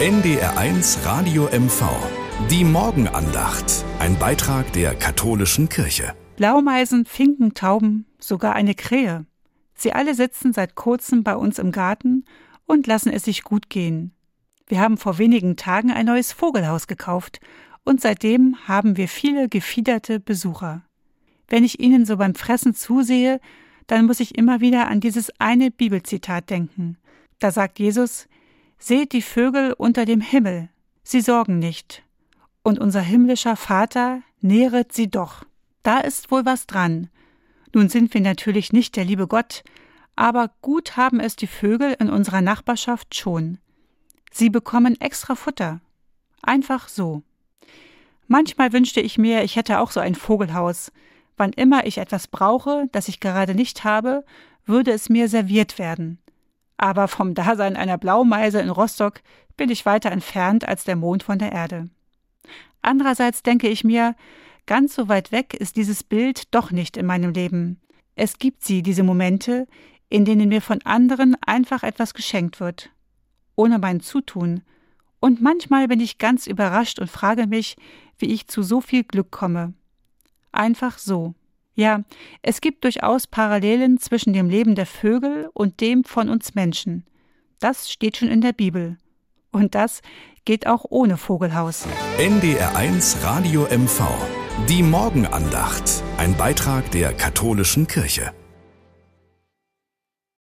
NDR1 Radio MV. Die Morgenandacht. Ein Beitrag der katholischen Kirche. Blaumeisen, Finken, Tauben, sogar eine Krähe. Sie alle sitzen seit kurzem bei uns im Garten und lassen es sich gut gehen. Wir haben vor wenigen Tagen ein neues Vogelhaus gekauft und seitdem haben wir viele gefiederte Besucher. Wenn ich ihnen so beim Fressen zusehe, dann muss ich immer wieder an dieses eine Bibelzitat denken. Da sagt Jesus, Seht die Vögel unter dem Himmel, sie sorgen nicht, und unser himmlischer Vater nähret sie doch. Da ist wohl was dran. Nun sind wir natürlich nicht der liebe Gott, aber gut haben es die Vögel in unserer Nachbarschaft schon. Sie bekommen extra Futter. Einfach so. Manchmal wünschte ich mir, ich hätte auch so ein Vogelhaus. Wann immer ich etwas brauche, das ich gerade nicht habe, würde es mir serviert werden aber vom Dasein einer Blaumeise in Rostock bin ich weiter entfernt als der Mond von der Erde. Andererseits denke ich mir, ganz so weit weg ist dieses Bild doch nicht in meinem Leben. Es gibt sie, diese Momente, in denen mir von anderen einfach etwas geschenkt wird, ohne mein Zutun, und manchmal bin ich ganz überrascht und frage mich, wie ich zu so viel Glück komme. Einfach so. Ja, es gibt durchaus Parallelen zwischen dem Leben der Vögel und dem von uns Menschen. Das steht schon in der Bibel. Und das geht auch ohne Vogelhaus. NDR1 Radio MV. Die Morgenandacht. Ein Beitrag der katholischen Kirche.